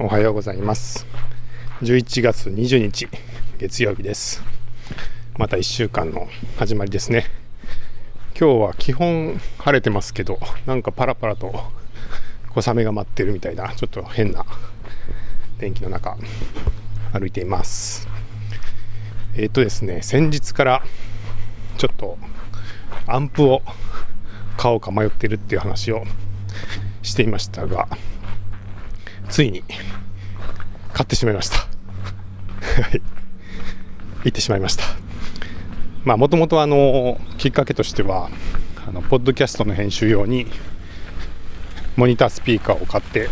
おはようございます。11月20日月曜日です。また1週間の始まりですね。今日は基本晴れてますけどなんかパラパラと小雨が舞ってるみたいなちょっと変な天気の中歩いています。えっ、ー、とですね先日からちょっとアンプを買おうか迷ってるっていう話をしていましたがついに買ってしまいました。はい。行ってしまいました。まあ、もともとあの、きっかけとしては、あの、ポッドキャストの編集用に、モニタースピーカーを買って、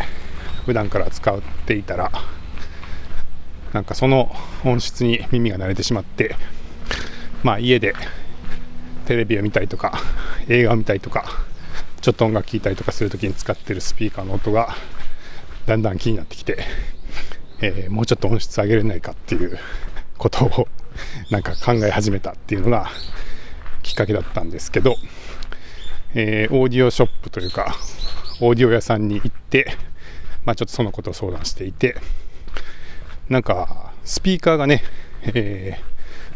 普段から使っていたら、なんかその音質に耳が慣れてしまって、まあ、家でテレビを見たりとか、映画を見たりとか、ちょっと音楽聴いたりとかするときに使ってるスピーカーの音がだんだん気になってきて、えー、もうちょっと音質上げれないかっていう ことをなんか考え始めたっていうのがきっかけだったんですけど、えー、オーディオショップというかオーディオ屋さんに行って、まあ、ちょっとそのことを相談していてなんかスピーカーがね、えー、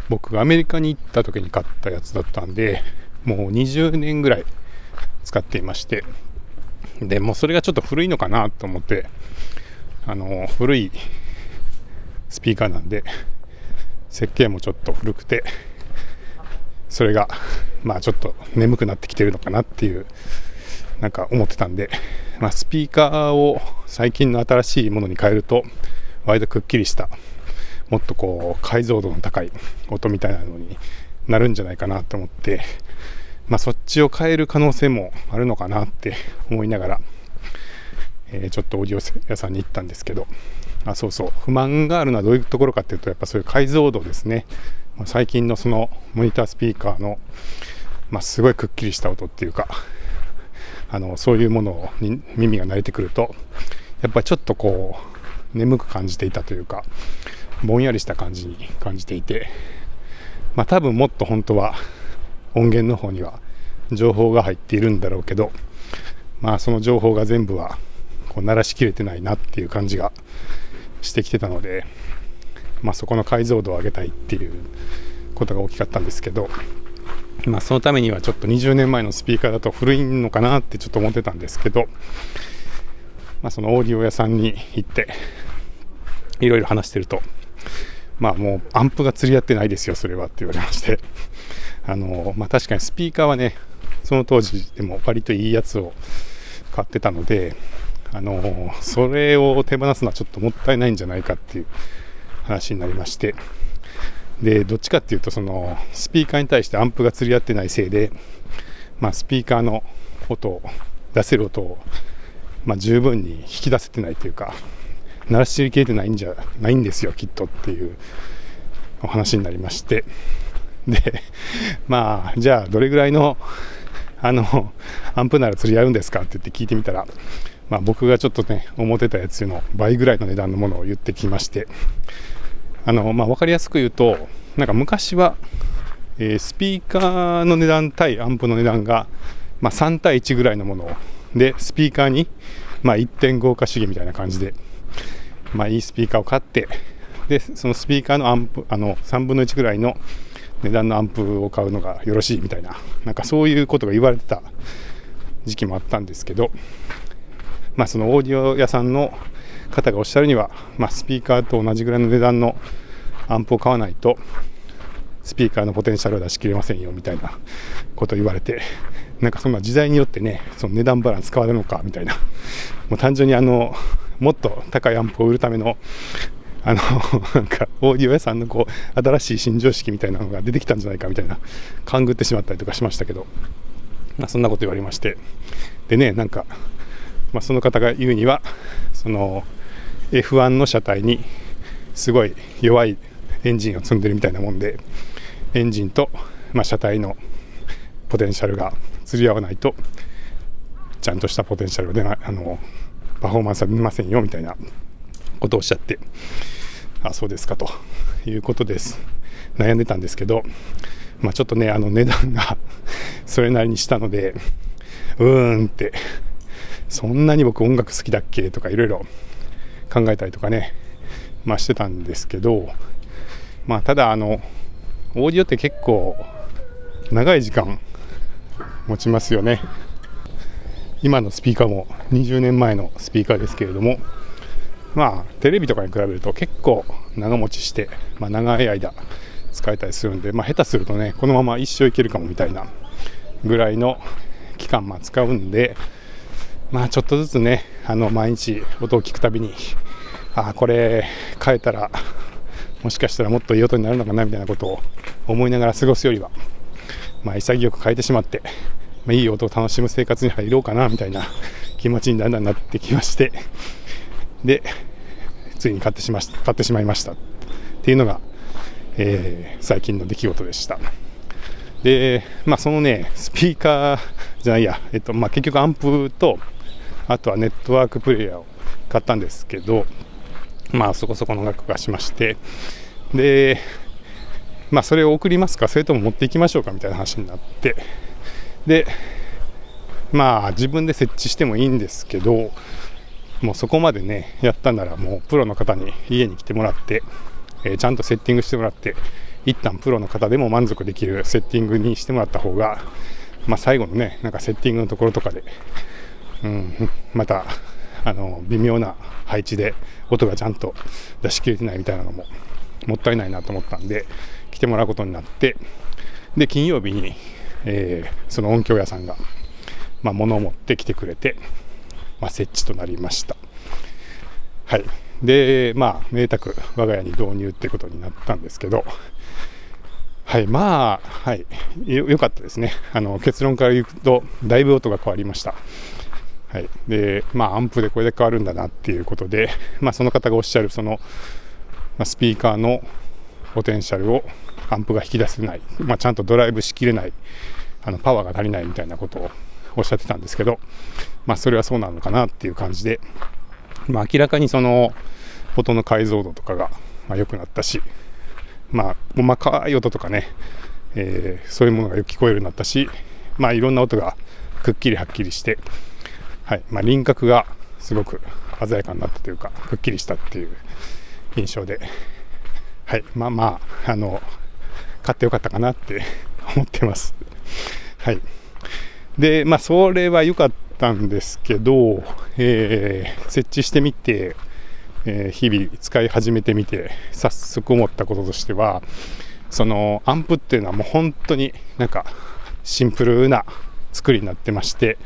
僕がアメリカに行った時に買ったやつだったんでもう20年ぐらい使っていましてでもうそれがちょっと古いのかなと思ってあの古いスピーカーなんで設計もちょっと古くてそれがまあちょっと眠くなってきてるのかなっていうなんか思ってたんで、まあ、スピーカーを最近の新しいものに変えると割とくっきりしたもっとこう解像度の高い音みたいなのになるんじゃないかなと思って、まあ、そっちを変える可能性もあるのかなって 思いながらえー、ちょっとオーディオ屋さんに行ったんですけど、あそうそう、不満があるのはどういうところかっていうと、やっぱそういう解像度ですね。まあ、最近のそのモニタースピーカーの、まあ、すごいくっきりした音っていうか、あのそういうものに耳が慣れてくると、やっぱりちょっとこう、眠く感じていたというか、ぼんやりした感じに感じていて、まあ多分もっと本当は音源の方には情報が入っているんだろうけど、まあその情報が全部はこう鳴らしきれてないなっていう感じがしてきてたので、まあ、そこの解像度を上げたいっていうことが大きかったんですけど、まあ、そのためにはちょっと20年前のスピーカーだと古いのかなってちょっと思ってたんですけど、まあ、そのオーディオ屋さんに行っていろいろ話してるとまあもうアンプが釣り合ってないですよそれはって言われましてあのまあ確かにスピーカーはねその当時でも割といいやつを買ってたのであのそれを手放すのはちょっともったいないんじゃないかっていう話になりまして。でどっちかっていうとそのスピーカーに対してアンプが釣り合ってないせいで、まあ、スピーカーの音を出せる音を、まあ、十分に引き出せてないというか鳴らしきれてないんじゃないんですよきっとっていうお話になりまして。でまあじゃあどれぐらいのあのアンプなら釣り合うんですかって言って聞いてみたらまあ、僕がちょっとね、思ってたやつの倍ぐらいの値段のものを言ってきまして、あの、まあ、分かりやすく言うと、なんか昔は、えー、スピーカーの値段対アンプの値段が、まあ、3対1ぐらいのもので、スピーカーに、まあ、1.5化主義みたいな感じで、まあ、いいスピーカーを買って、で、そのスピーカーのアンプ、あの、3分の1ぐらいの値段のアンプを買うのがよろしいみたいな、なんかそういうことが言われてた時期もあったんですけど、まあ、そのオーディオ屋さんの方がおっしゃるには、まあ、スピーカーと同じぐらいの値段のアンプを買わないとスピーカーのポテンシャルを出し切れませんよみたいなことを言われてなんかそんな時代によってねその値段バランス変わるのかみたいな。もう単純にあのもっと高いアンプを売るためのあの なんかオーディオ屋さんのこう新しい新常識みたいなのが出てきたんじゃないかみたいな勘ぐってしまったりとかしましたけど、まあ、そんなこと言われまして。でねなんかまあ、その方が言うにはその F1 の車体にすごい弱いエンジンを積んでるみたいなもんでエンジンと、まあ、車体のポテンシャルが釣り合わないとちゃんとしたポテンシャルが出ないあのパフォーマンスは出ませんよみたいなことをおっしゃってあそうですかということです。悩んでたんですけど、まあ、ちょっとねあの値段が それなりにしたのでうーんってそんなに僕音楽好きだっけ？とかいろいろ考えたりとかね、まあ、してたんですけど、まあ、ただあのオーディオって結構長い時間持ちますよね。今のスピーカーも20年前のスピーカーですけれどもまあテレビとかに比べると結構長持ちして、まあ、長い間使えたりするんで、まあ、下手するとねこのまま一生いけるかもみたいなぐらいの期間まあ使うんでまあちょっとずつねあの毎日音を聞くたびにあこれ変えたらもしかしたらもっといい音になるのかなみたいなことを思いながら過ごすよりは、まあ、潔く変えてしまって、まあ、いい音を楽しむ生活に入ろうかなみたいな気持ちにだんだんなってきましてでついに買ってしまし買ってしまいました。っていうのが、えー、最近の出来事でした。でまあそのねスピーカーじゃないや、えっとまあ、結局アンプとあとはネットワークプレーヤーを買ったんですけどまあそこそこの額がしましてでまあそれを送りますかそれとも持っていきましょうかみたいな話になってでまあ自分で設置してもいいんですけどもうそこまでねやったならもうプロの方に家に来てもらって、えー、ちゃんとセッティングしてもらって一旦プロの方でも満足できるセッティングにしてもらった方が、まあ、最後のねなんかセッティングのところとかで、うん、またあの微妙な配置で音がちゃんと出し切れてないみたいなのももったいないなと思ったんで来てもらうことになってで金曜日に、えー、その音響屋さんが、まあ、物を持ってきてくれて、まあ、設置となりました。はい。でまあ明卓我が家に導入ってことになったんですけど。はいまあはい。よかったですね。あの結論から言うとだいぶ音が変わりました。はい、でまあアンプでこれで変わるんだなっていうことで、まあ、その方がおっしゃるその、まあ、スピーカーのポテンシャルをアンプが引き出せない、まあ、ちゃんとドライブしきれない。あのパワーが足りないみたいなことをおっしゃってたんですけど、まあ、それはそうなのかなっていう感じで、まあ、明らかにその音の解像度とかがま良くなったし、まあ、細かい音とかね、えー、そういうものがよく聞こえるようになったし、まあ、いろんな音がくっきりはっきりしてはいまあ、輪郭がすごく鮮やかになったというかくっきりしたっていう印象で、はいまあまああの買ってよかったかなって思ってます。はい、でまあそれは良かったんですけど、えー、設置してみて、えー、日々使い始めてみて早速思ったこととしてはそのアンプっていうのはもう本当になんかシンプルな作りになってまして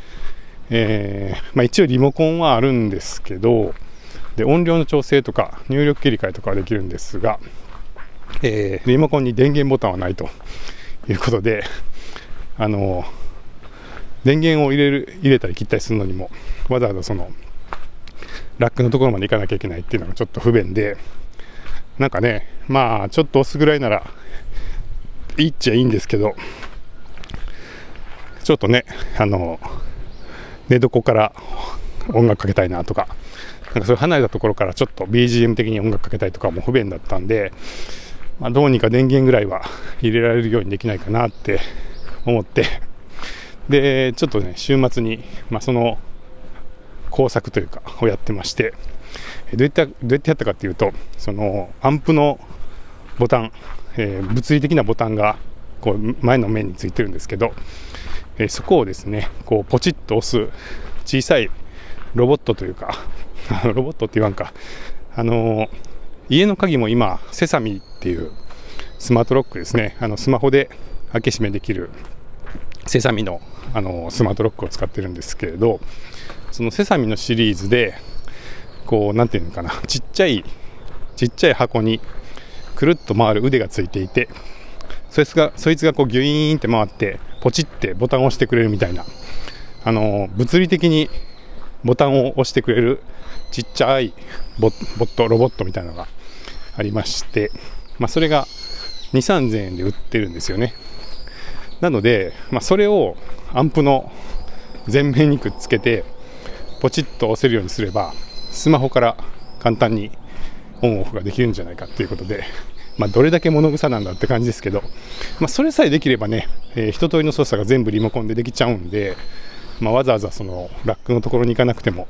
えー、まあ、一応リモコンはあるんですけどで音量の調整とか入力切り替えとかはできるんですが、えー、リモコンに電源ボタンはないということであの電源を入れる入れたり切ったりするのにもわざわざそのラックのところまで行かなきゃいけないっていうのがちょっと不便でなんかねまあちょっと押すぐらいならいいっちゃいいんですけどちょっとねあの寝床から音楽かけたいなとか、なんかそういう離れたところからちょっと BGM 的に音楽かけたいとかも不便だったんで、まあ、どうにか電源ぐらいは入れられるようにできないかなって思って、で、ちょっとね、週末に、まあ、その工作というか、をやってまして、どうやってどうやってやったかっていうと、そのアンプのボタン、えー、物理的なボタンがこう前の面についてるんですけど、えー、そこをですねこうポチッと押す小さいロボットというかロボットって言わんか。あのー、家の鍵も今セサミっていうスマートロックですね。あのスマホで開け閉めできるセサミのあのスマートロックを使ってるんですけれどそのセサミのシリーズでこう何て言うのかなちっちゃいちっちゃい箱にくるっと回る腕がついていてそいつがそいつがこうギュイーンって回ってポチってボタンを押してくれるみたいな、あの物理的にボタンを押してくれるちっちゃいボット、ロボットみたいなのがありまして、まあ、それが2、3000円で売ってるんですよね。なので、まあ、それをアンプの前面にくっつけて、ポチッと押せるようにすれば、スマホから簡単にオンオフができるんじゃないかっていうことで、まあ、どれだけ物臭なんだって感じですけど、まあ、それさえできればね、えー、一通りの操作が全部リモコンでできちゃうんで、まあ、わざわざそのラックのところに行かなくても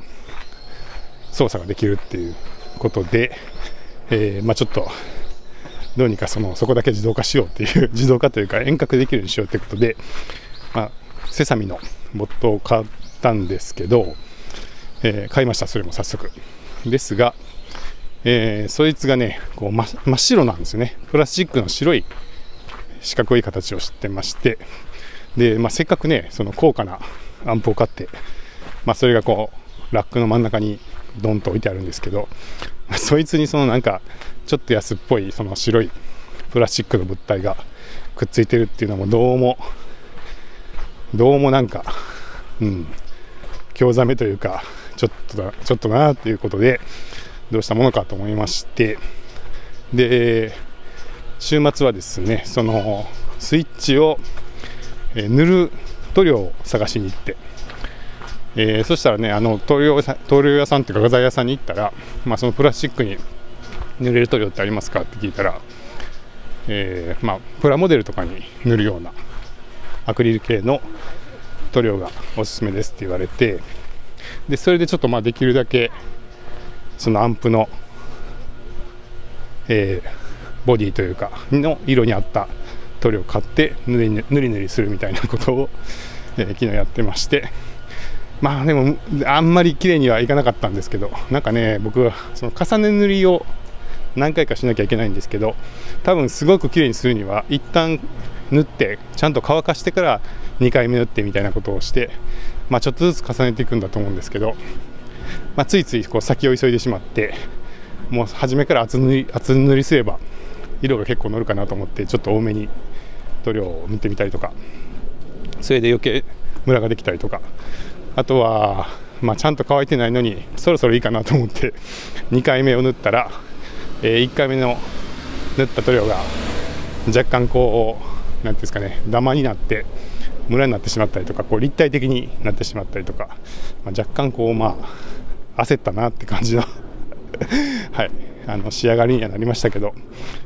操作ができるっていうことで、えー、まあ、ちょっとどうにかそのそこだけ自動化しようっていう自動化というか遠隔できるようにしようということで、まあ、セサミのボットを買ったんですけど、えー、買いましたそれも早速。ですが、えー、そいつがねこう真っ白なんですよね。プラスチックの白い四角い形をしてましてで、まあ、せっかくねその高価なアンプを買って、まあ、それがこうラックの真ん中にドンと置いてあるんですけど、まあ、そいつにそのなんかちょっと安っぽいその白いプラスチックの物体がくっついてるっていうのもどうもどうもなんかうん興ざめというかちょっとだちょっとなっていうことでどうしたものかと思いまして。で週末はですねそのスイッチを、塗る塗料を探しに行って、えー、そしたらねあの塗料塗料屋さんっていうか画材屋さんに行ったら、まあ、そのプラスチックに塗れる塗料ってありますか？って聞いたら、えー、まあ、プラモデルとかに塗るようなアクリル系の塗料がおすすめですって言われてでそれでちょっとまあできるだけそのアンプの、えー、ボディというかの色に合った塗料を買って塗り塗り塗りするみたいなことを、えー、昨日やってましてまあでもあんまり綺麗にはいかなかったんですけどなんかね僕はその重ね塗りを何回かしなきゃいけないんですけど多分すごく綺麗にするには一旦縫ってちゃんと乾かしてから2回目縫ってみたいなことをして、まあ、ちょっとずつ重ねていくんだと思うんですけど、まあ、ついついこう先を急いでしまってもう初めから厚塗り厚塗りすれば色が結構乗るかなと思ってちょっと多めに塗料を塗ってみたりとかそれで余計ムラができたりとかあとは、まあ、ちゃんと乾いてないのにそろそろいいかなと思って2回目を塗ったら、えー、1回目の塗った塗料が若干こう何ていうんですかねダマになってムラになってしまったりとかこう立体的になってしまったりとか、まあ、若干こうまあ焦ったなって感じの はいあの仕上がりにはなりましたけど、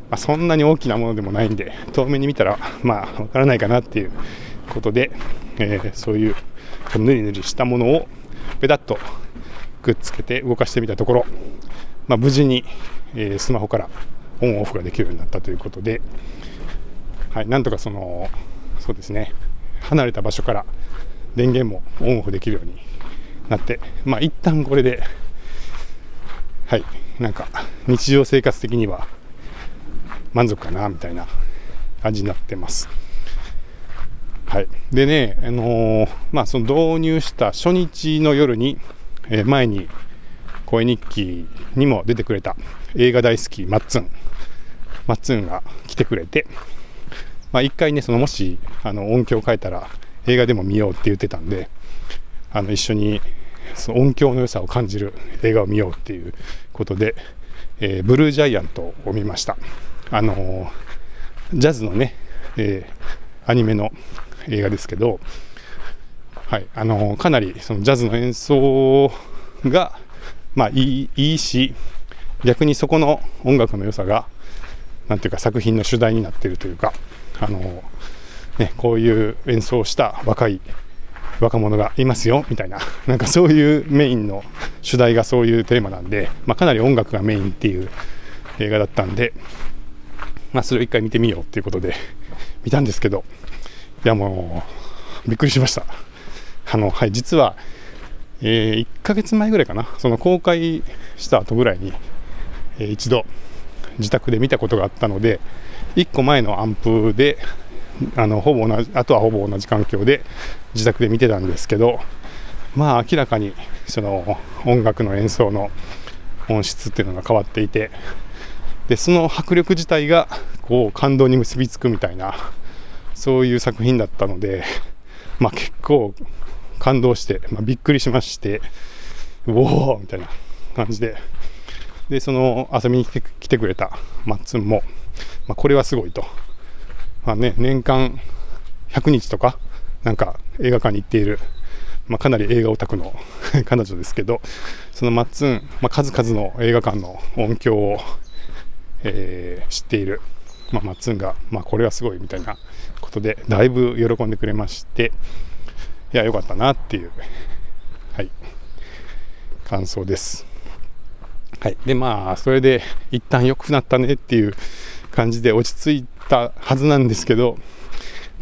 まあ、そんなに大きなものでもないんで遠目に見たらまあわからないかなっていうことで、えー、そういうぬりぬりしたものをペタッとくっつけて動かしてみたところ、まあ、無事に、えー、スマホからオンオフができるようになったということで、はい、なんとかそのそうですね離れた場所から電源もオンオフできるようになってまあ一旦これではいなんか日常生活的には満足かなみたいな感じになってます。はい、でね、あのー、まあ、その導入した初日の夜に、えー、前に声日記にも出てくれた映画大好きマッツン、マッツンが来てくれて、まあ、回ね、そのもしあの音響を変えたら映画でも見ようって言ってたんで、あの一緒にその音響の良さを感じる映画を見ようっていうことで、えー、ブルージャイアントを見ました。あのー、ジャズのね、えー、アニメの映画ですけど、はい、あのかなりそのジャズの演奏が、まあ、いいいいし逆にそこの音楽の良さがなんていうか作品の主題になっているというかあの、ね、こういう演奏をした若い若者がいますよみたいななんかそういうメインの主題がそういうテーマなんで、まあ、かなり音楽がメインっていう映画だったんで、まあ、それを一回見てみようっていうことで見たんですけどいやもうびっくりしました。あのはい実は、えー、1ヶ月前ぐらいかな。その公開した後ぐらいに、えー、一度自宅で見たことがあったので1個前のアンプであのほぼ同じあとはほぼ同じ環境で自宅で見てたんですけどまあ明らかにその音楽の演奏の音質っていうのが変わっていてでその迫力自体がこう感動に結びつくみたいなそういう作品だったので、まあ、結構感動して、まあ、びっくりしましておおみたいな感じで。でその遊びに来て来てくれたマッツンも、まあ、これはすごいと、まあね、年間100日とかなんか映画館に行っている、まあ、かなり映画オタクの 彼女ですけどそのマッツン、まあ、数々の映画館の音響を、えー、知っている、まあ、マッツンが、まあ、これはすごいみたいなことでだいぶ喜んでくれましていや良かったなっていう、はい、感想です。はい。で、まあ、それで一旦良くなったねっていう感じで落ち着いたはずなんですけど、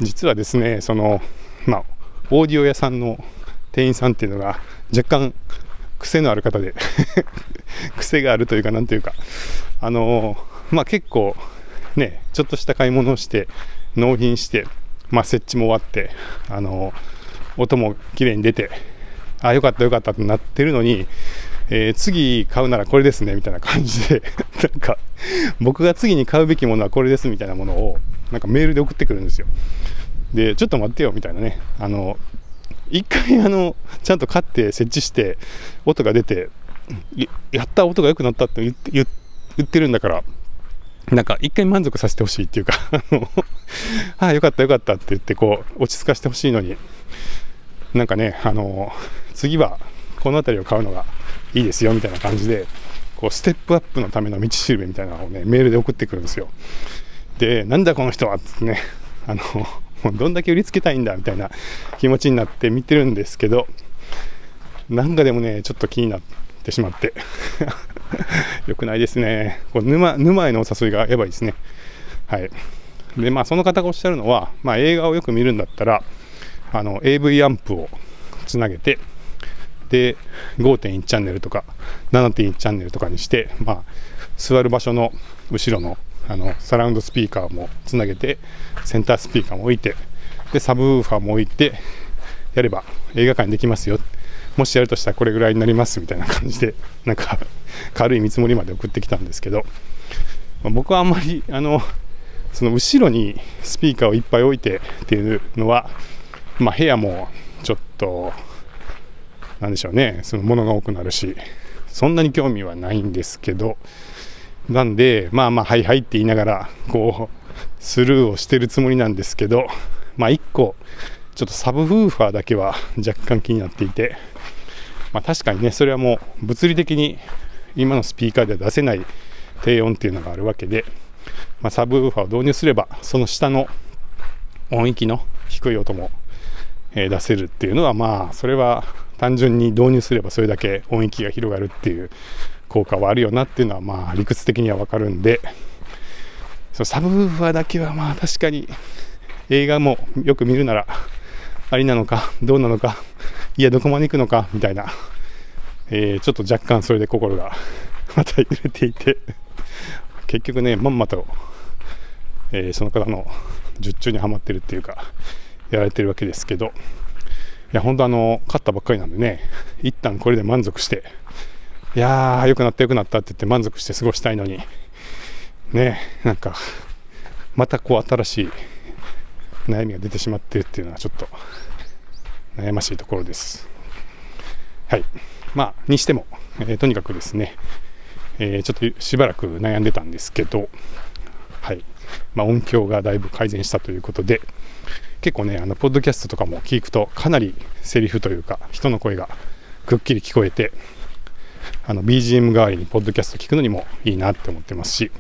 実はですね、その、まあ、オーディオ屋さんの店員さんっていうのが若干癖のある方で 癖があるというか、なんというか、あのまあ結構ね、ちょっとした買い物をして、納品して、まあ設置も終わって、あの音も綺麗に出て、あ、よかったよかったってなってるのに、えー、次買うならこれですねみたいな感じで なんか僕が次に買うべきものはこれですみたいなものをなんかメールで送ってくるんですよ。でちょっと待ってよみたいなね。あの一回あのちゃんと買って設置して音が出てやった音が良くなったって言って言ってるんだからなんか一回満足させてほしいっていうかあ ああよかったよかったって言ってこう落ち着かせてほしいのになんかねあの次はこの辺りを買うのがいいですよみたいな感じでこうステップアップのための道しるべみたいなのをねメールで送ってくるんですよ。でなんだこの人はってねあのもうどんだけ売りつけたいんだみたいな気持ちになって見てるんですけどなんかでもねちょっと気になってしまって。よくないですね。こう沼沼へのお誘いがやばいですね。はい。でまあその方がおっしゃるのは、まあ、映画をよく見るんだったらあの AV アンプをつなげてで5.1チャンネルとか7.1チャンネルとかにして、まあ、座る場所の後ろのあのサラウンドスピーカーもつなげてセンタースピーカーも置いてでサブウーファーも置いてやれば映画館にできますよ。もしやるとしたらこれぐらいになりますみたいな感じで なんか軽い見積もりまで送ってきたんですけど、まあ、僕はあんまりあのその後ろにスピーカーをいっぱい置いてっていうのは、まあ、部屋もちょっとなんでしょうね。そのものが多くなるしそんなに興味はないんですけど。なんでまあまあはいはいって言いながらこうスルーをしてるつもりなんですけどまあ1個ちょっとサブフーファーだけは若干気になっていてまあ確かにねそれはもう物理的に今のスピーカーでは出せない低音っていうのがあるわけで、まあ、サブウーファーを導入すればその下の音域の低い音も、え出せるっていうのはまあそれは単純に導入すればそれだけ音域が広がるっていう効果はあるよなっていうのはまあ理屈的にはわかるんでそのサブウーファーだけはまあ確かに映画もよく見るならありなのかどうなのかいやどこまで行くのかみたいな、えー、ちょっと若干それで心がまた揺れていて結局ねまんまと、えー、その方の術中にはまってるっていうかやられてるわけですけどいや、本当あの、勝ったばっかりなんでね、一旦これで満足して、いやー、良くなった良くなったって言って満足して過ごしたいのに、ね、なんか、またこう新しい悩みが出てしまってるっていうのはちょっと悩ましいところです。はい。まあ、にしても、えー、とにかくですね、えー、ちょっとしばらく悩んでたんですけど、はい。まあ、音響がだいぶ改善したということで、結構ね、あの、ポッドキャストとかも聞くと、かなりセリフというか、人の声がくっきり聞こえて、あの、BGM 代わりにポッドキャスト聞くのにもいいなって思ってますし、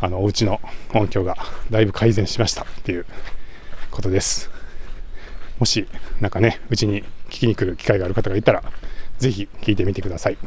あの、お家の音響がだいぶ改善しましたっていうことです。もし、なんかね、うちに聞きに来る機会がある方がいたら、ぜひ聞いてみてください。